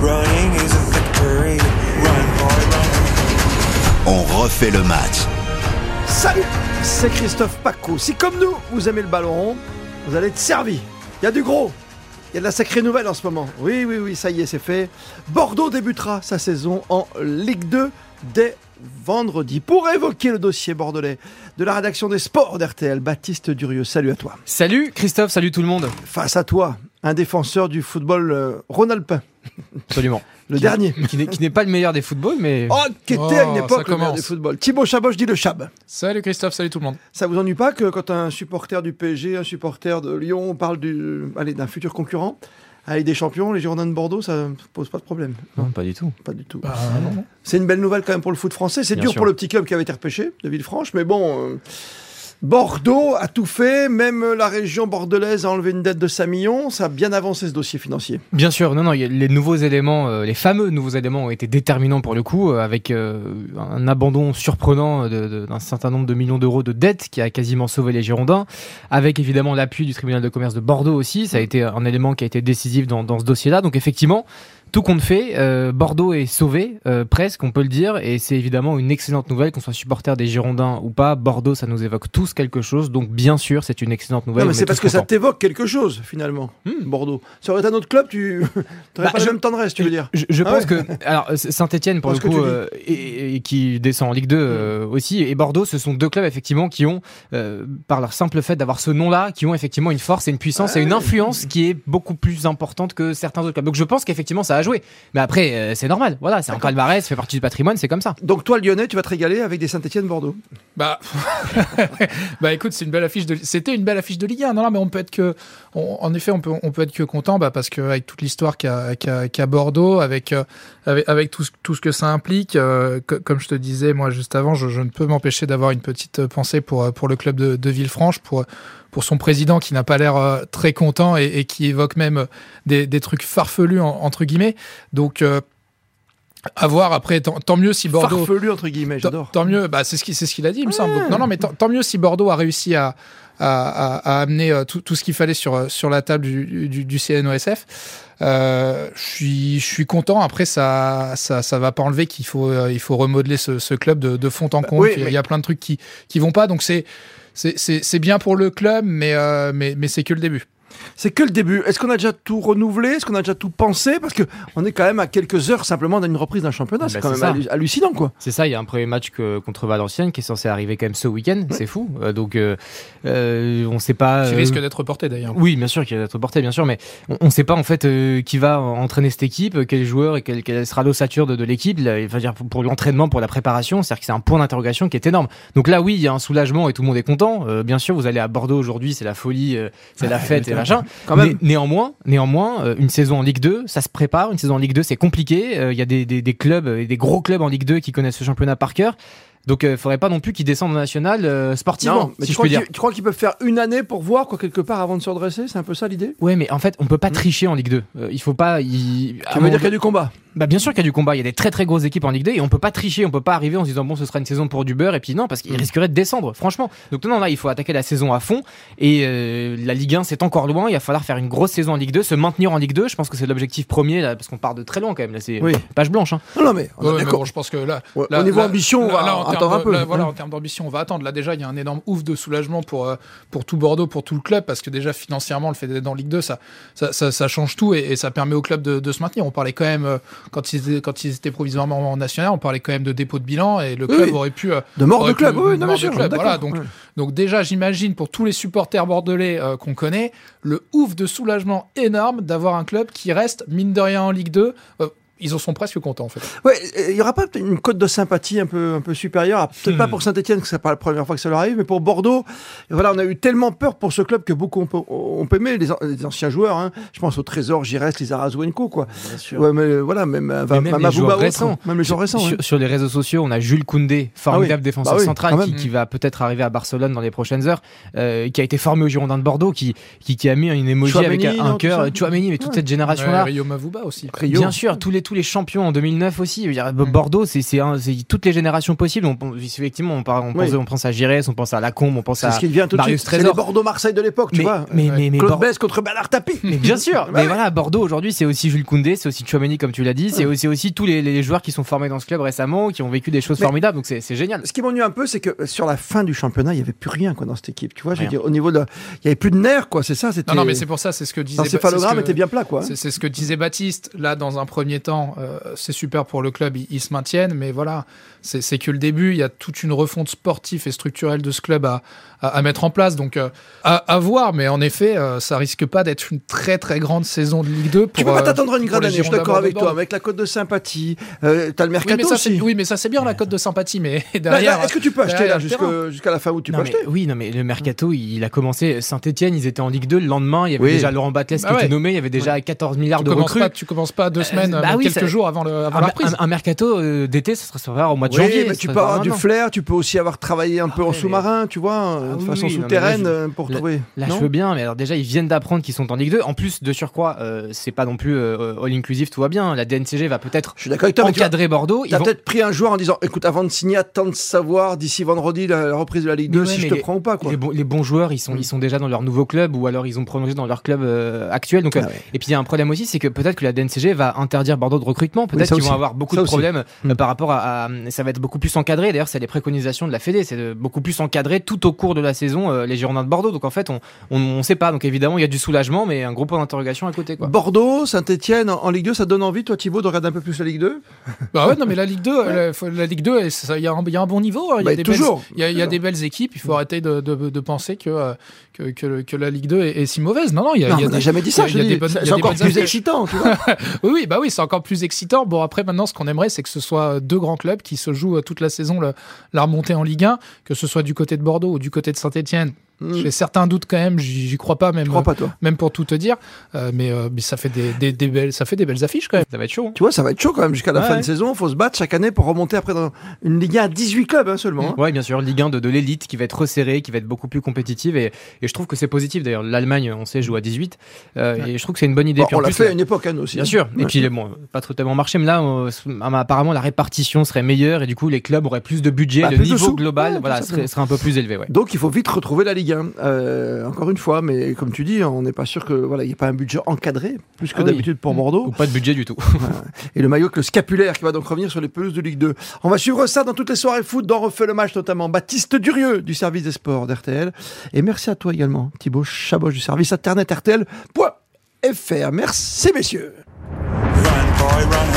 Running is a victory. Run, boy, run. On refait le match. Salut, c'est Christophe Paco. Si comme nous, vous aimez le ballon rond, vous allez être servi. Il y a du gros. Il y a de la sacrée nouvelle en ce moment. Oui, oui, oui, ça y est, c'est fait. Bordeaux débutera sa saison en Ligue 2 dès vendredi. Pour évoquer le dossier bordelais de la rédaction des sports d'RTL, Baptiste Durieux, salut à toi. Salut Christophe, salut tout le monde. Face à toi, un défenseur du football euh, rhône-alpin. Absolument. Le Qui- dernier. Qui n'est- qui n'est pas le meilleur des footballs, mais Oh, qui était Oh, à une époque le meilleur commence. du football. Thibaut Chaboche dit le Chab. Salut Christophe, salut tout le monde. Ça vous ennuie pas que quand un supporter du PSG, un supporter de Lyon parle du, allez, d'un futur concurrent avec des champions, les Girondins de Bordeaux, ça pose pas de problème? non, pas du tout. Pas du tout. Bah, non. C'est une belle nouvelle quand même pour le foot français. C'est dur sûr. pour le petit club qui avait été repêché de Villefranche, mais bon. euh, Bordeaux a tout fait, même la région bordelaise a enlevé une dette de 5 millions, ça a bien avancé ce dossier financier. Bien sûr, non, non, les nouveaux éléments, euh, les fameux nouveaux éléments ont été déterminants pour le coup, euh, avec euh, un abandon surprenant d'un certain nombre de millions d'euros de dettes qui a quasiment sauvé les Girondins, avec évidemment l'appui du tribunal de commerce de Bordeaux aussi. Ça a été un élément qui a été décisif dans, dans ce dossier-là. Donc effectivement, tout compte fait, euh, Bordeaux est sauvé, euh, presque, on peut le dire, et c'est évidemment une excellente nouvelle, qu'on soit supporter des Girondins ou pas. Bordeaux, ça nous évoque tous quelque chose, donc bien sûr, c'est une excellente nouvelle. non, mais c'est est parce que ça t'évoque quelque chose finalement, Hmm. Bordeaux. Ça aurait été un autre club, tu n'aurais Bah, pas je- la même tendresse, tu veux dire. Je, je Ah pense ouais. que alors Saint-Etienne pour Parce le coup euh, et, et qui descend en Ligue 2 euh, aussi et Bordeaux ce sont deux clubs effectivement qui ont par leur simple fait d'avoir ce nom-là qui ont effectivement une force et une puissance et une influence qui est beaucoup plus importante que certains autres clubs. Donc je pense qu'effectivement ça a joué. Mais après euh, c'est normal. Voilà, c'est un palmarès, ça fait partie du patrimoine, c'est comme ça. Donc toi, Lyonnais, tu vas te régaler avec des Saint-Etienne-Bordeaux. Bah, bah écoute, c'est une belle affiche de. C'était une belle affiche de Ligue 1. Non, non, mais on peut être que. on- en effet, on peut, on peut être que content, bah, parce que avec toute l'histoire qu'a Bordeaux, avec euh, avec, avec tout, ce- tout ce que ça implique, euh, co- comme je te disais moi juste avant, je, je ne peux m'empêcher d'avoir une petite pensée pour pour le club de, de Villefranche, pour pour son président qui n'a pas l'air euh, très content et, et qui évoque même euh, des, des trucs farfelus en- entre guillemets. Donc euh, à voir après, tant, tant mieux si Bordeaux. Farfelu, entre guillemets, j'adore. tant mieux, bah, c'est ce qu'il c'est ce qu'il a dit, il me semble. Donc, non, non, mais tant, tant mieux si Bordeaux a réussi à, à, à- à amener euh, tout, tout ce qu'il fallait sur, euh, sur la table du, du, du CNOSF. Euh, je suis, je suis content. Après, ça, ça, ça va pas enlever qu'il faut, euh, il faut remodeler ce, ce club de, de fond en comble. oui, il, y a, mais- il y a plein de trucs qui, qui vont pas. Donc, c'est, c'est, c'est, c'est bien pour le club, mais, euh, mais, mais c'est que le début. C'est que le début. Est-ce qu'on a déjà tout renouvelé? Est-ce qu'on a déjà tout pensé? Parce que on est quand même à quelques heures simplement d'une reprise d'un championnat. C'est Bah, quand même ça. hallucinant, quoi. C'est ça, il y a un premier match que- contre Valenciennes qui est censé arriver quand même ce week-end, c'est fou. Euh, donc euh, euh, on sait pas. Qui euh, risque d'être reporté d'ailleurs. Oui, bien sûr, qu'il va être porté, bien sûr, mais on ne sait pas en fait euh, qui va entraîner cette équipe, quel joueur et quelle, quelle sera l'ossature de, de l'équipe. là, il va dire pour, pour l'entraînement, pour la préparation, c'est-à-dire que c'est un point d'interrogation qui est énorme. Donc là, oui, il y a un soulagement et tout le monde est content. Euh, bien sûr, vous allez à Bordeaux aujourd'hui, c'est la folie, euh, c'est la fête et machin. Quand même. Né- néanmoins, néanmoins, euh, une saison en Ligue 2, ça se prépare. Une saison en Ligue 2, c'est compliqué. Euh, Il y a des, des, des clubs et des gros clubs en Ligue 2 qui connaissent ce championnat par cœur. Donc, il faudrait pas non plus qu'ils descendent en national euh, sportivement, Non, mais si tu, je crois peux dire. qu'ils- tu crois qu'ils peuvent faire une année pour voir quoi quelque part avant de se redresser? C'est un peu ça l'idée? Ouais, mais en fait, on peut pas tricher en Ligue 2. Euh, il faut pas. Il... Ça veut dire qu'il y a du combat? Bah bien sûr qu'il y a du combat, il y a des très très grosses équipes en Ligue 2 et on peut pas tricher, on peut pas arriver en se disant bon ce sera une saison pour du beurre et puis non parce qu'il risquerait de descendre franchement. Donc non là il faut attaquer la saison à fond et euh, la Ligue 1 c'est encore loin, il va falloir faire une grosse saison en Ligue 2, se maintenir en Ligue 2, je pense que c'est l'objectif premier là parce qu'on part de très loin quand même là c'est Oui. page blanche hein. Non, non, mais on est Ouais, mais d'accord. bon, je pense que là, Ouais, là- au niveau là- ambition, on va attendre un peu. là, voilà, en termes d'ambition, on va attendre. Là, déjà, il y a un énorme ouf de soulagement pour, euh, pour tout Bordeaux, pour tout le club, parce que déjà, financièrement, le fait d'être dans Ligue 2, ça, ça, ça, ça change tout et, et ça permet au club de, de se maintenir. On parlait quand même, euh, quand ils étaient, quand ils étaient provisoirement en national, on parlait quand même de dépôt de bilan et le club oui. aurait pu. euh, De mort de club, oui, de non, bien mort de sûr. club, voilà, donc, donc déjà, j'imagine pour tous les supporters bordelais euh, qu'on connaît, le ouf de soulagement énorme d'avoir un club qui reste, mine de rien, en Ligue 2. Euh, ils en sont presque contents, en fait. Ouais, il y aura pas une cote de sympathie un peu, un peu supérieure, ah, peut-être Hmm. pas pour Saint-Etienne, que c'est pas la première fois que ça leur arrive, mais pour Bordeaux, voilà, on a eu tellement peur pour ce club que beaucoup on peut, on peut aimer les, an- les anciens joueurs, hein. je pense au Trésor, Giresse, les Arazuenko, quoi. Ouais, mais euh, voilà, même, euh, Mais même les joueurs récents. même les joueurs récents. sur, les réseaux sociaux, on a Jules Koundé, formidable Ah oui. défenseur Bah oui, central qui, va peut-être arriver à Barcelone dans les prochaines heures, euh, qui a été formé au Girondin de Bordeaux, qui, qui, qui a mis une émoji Chouameni, avec un, un cœur, Chouameni, mais toute Ouais. cette génération-là. Rio Mavuba aussi. Bien sûr, tous les, tous les champions en 2009 aussi. Dire, Bordeaux, c'est toutes les générations possibles. On, on- effectivement, on, parle- on, Oui. pense, on pense à Giresse, on pense à Lacombe, on pense à ce qui vient tout de Marius suite. C'est Trésor. Bordeaux-Marseille de l'époque, tu Mais, vois. mais, mais, mais Claude Besse contre Bernard Tapie. mais bien sûr, mais Ouais. voilà, Bordeaux aujourd'hui, c'est aussi Jules Koundé, c'est aussi Chouameni comme tu l'as dit, c'est Ouais. aussi, tous les, les joueurs qui sont formés dans ce club récemment, qui ont vécu des choses Mais- formidables, donc c'est génial. Ce qui m'ennuie un peu, c'est que sur la fin du championnat, il n'y avait plus rien quoi, dans cette équipe. Tu vois, je veux dire, au niveau de. Il n'y avait plus de nerfs, quoi, c'est ça c'était... Non, non, mais c'est pour ça, c'est ce que disait. L'encéphalogramme était bien plat, quoi. c'est ce que disait Baptiste. Là, dans un premier temps, euh, c'est super pour le club, ils, ils se maintiennent, mais voilà, c'est que le début. Il y a toute une refonte sportive et structurelle de ce club à, à, à mettre en place. Donc, euh, à, à voir, mais en effet, euh, ça risque pas d'être une très très grande saison de Ligue 2. Pour, Tu peux pas euh, t'attendre à une grande année, je suis d'accord avec toi, avec la cote de sympathie. Euh, T'as le Oui mercato mais, ça, aussi. oui, mais ça c'est bien la cote de sympathie, mais Là, derrière. Est-ce que tu peux acheter là jusqu'à la fin où tu Non, peux mais- acheter? oui, non, mais le mercato, il a commencé. Saint-Etienne, ils étaient en Ligue 2. Le lendemain, il y avait Oui. déjà Laurent Batles Bah qui ouais. était nommé. Il y avait déjà 14 milliards tu de recrues. pas, tu commences pas deux semaines, bah oui, quelques ça- jours avant, le, avant un, la un- reprise. un mercato euh, d'été, ça sera, ça sera au mois de Oui, janvier. mais tu peux avoir du flair, tu peux aussi avoir travaillé un peu Ah en ouais, sous-marin, tu vois, euh, Ah de oui, façon oui, souterraine là, je- euh, pour trouver. Là, non je veux bien, mais alors déjà, ils viennent d'apprendre qu'ils sont en Ligue 2. En plus, de surcroît, euh, c'est pas non plus euh, all-inclusive, tout va bien. La DNCG va peut-être encadrer Bordeaux. Ils T'as vont- peut-être pris un joueur en disant écoute, avant de signer, attends de savoir d'ici vendredi la, reprise de la Ligue Mais 2 ouais, si je te prends ou pas. Quoi. Les, bons, les bons joueurs, ils sont, ils sont déjà dans leur nouveau club ou alors ils ont prolongé dans leur club actuel. Donc, Ah. Et puis il y a un problème aussi, c'est que peut-être que la DNCG va interdire Bordeaux de recrutement. Peut-être ça qu'ils vont avoir beaucoup Ça de aussi. problèmes euh, Mm. par rapport à, à- Ça va être beaucoup plus encadré. D'ailleurs, c'est les préconisations de la Fédé. C'est de beaucoup plus encadré tout au cours de la saison euh, les Girondins de Bordeaux. Donc en fait, on, on, on sait pas. Donc évidemment, il y a du soulagement, mais un gros point d'interrogation à côté. Quoi. Bordeaux, Saint-Etienne en, en Ligue 2, ça donne envie, toi Thibaut, de regarder un peu plus la Ligue 2 Bah ouais, non, mais la Ligue 2, la, Ligue 2, ça- il y, a un- il y a un bon niveau. hein. Il y a Bah, des toujours. belles- il y a, il y a des belles équipes. Il faut arrêter de, de, de penser que, euh, que, que, que la Ligue 2 est, est si mauvaise. Non, non, il y a, Non, il y a on n'a des- jamais dit ça, y y C'est y encore plus excitant, tu vois. Oui, oui, bah oui, c'est encore plus excitant. Bon, après, maintenant, ce qu'on aimerait, c'est que ce soit deux grands clubs qui se jouent euh, toute la saison la remontée en Ligue 1, que ce soit du côté de Bordeaux ou du côté de Saint-Etienne. Hmm. J'ai certains doutes quand même, j'y crois pas, même, crois pas, toi. même pour tout te dire. Euh, mais, euh, mais ça, fait des, des, des belles, ça fait des belles affiches quand même. Ça va être chaud. hein. Tu vois, ça va être chaud quand même jusqu'à la Ouais, fin ouais. de saison. Il faut se battre chaque année pour remonter après dans une Ligue 1 à 18 clubs hein, seulement. hein. Ouais, bien sûr, Ligue 1 de, de l'élite qui va être resserrée, qui va être beaucoup plus compétitive et, et je trouve que c'est positif. D'ailleurs, l'Allemagne, on sait, joue à 18 euh, et je trouve que c'est une bonne idée. Bon, on l'a fait à une époque, hein, nous aussi. Bien hein. sûr. Et puis, bon, pas trop tellement marché, mais là, euh, apparemment, la répartition serait meilleure et du coup, les clubs auraient plus de budget, Bah, le niveau global, Ouais, voilà, serait, un peu plus élevé. Ouais. Donc il faut vite retrouver la Ligue 1. Euh, encore une fois, mais comme tu dis, on n'est pas sûr que voilà, il n'y a pas un budget encadré plus que Ah oui. d'habitude pour Bordeaux. Ou pas de budget du tout. Et le maillot le scapulaire qui va donc revenir sur les pelouses de Ligue 2. On va suivre ça dans toutes les soirées foot, dans Refait le match notamment. Baptiste Durieux du service des sports d'RTL. Et merci à toi également, Thibaut Chaboch du service internet RTL.fr. Merci messieurs. Run, boy, run.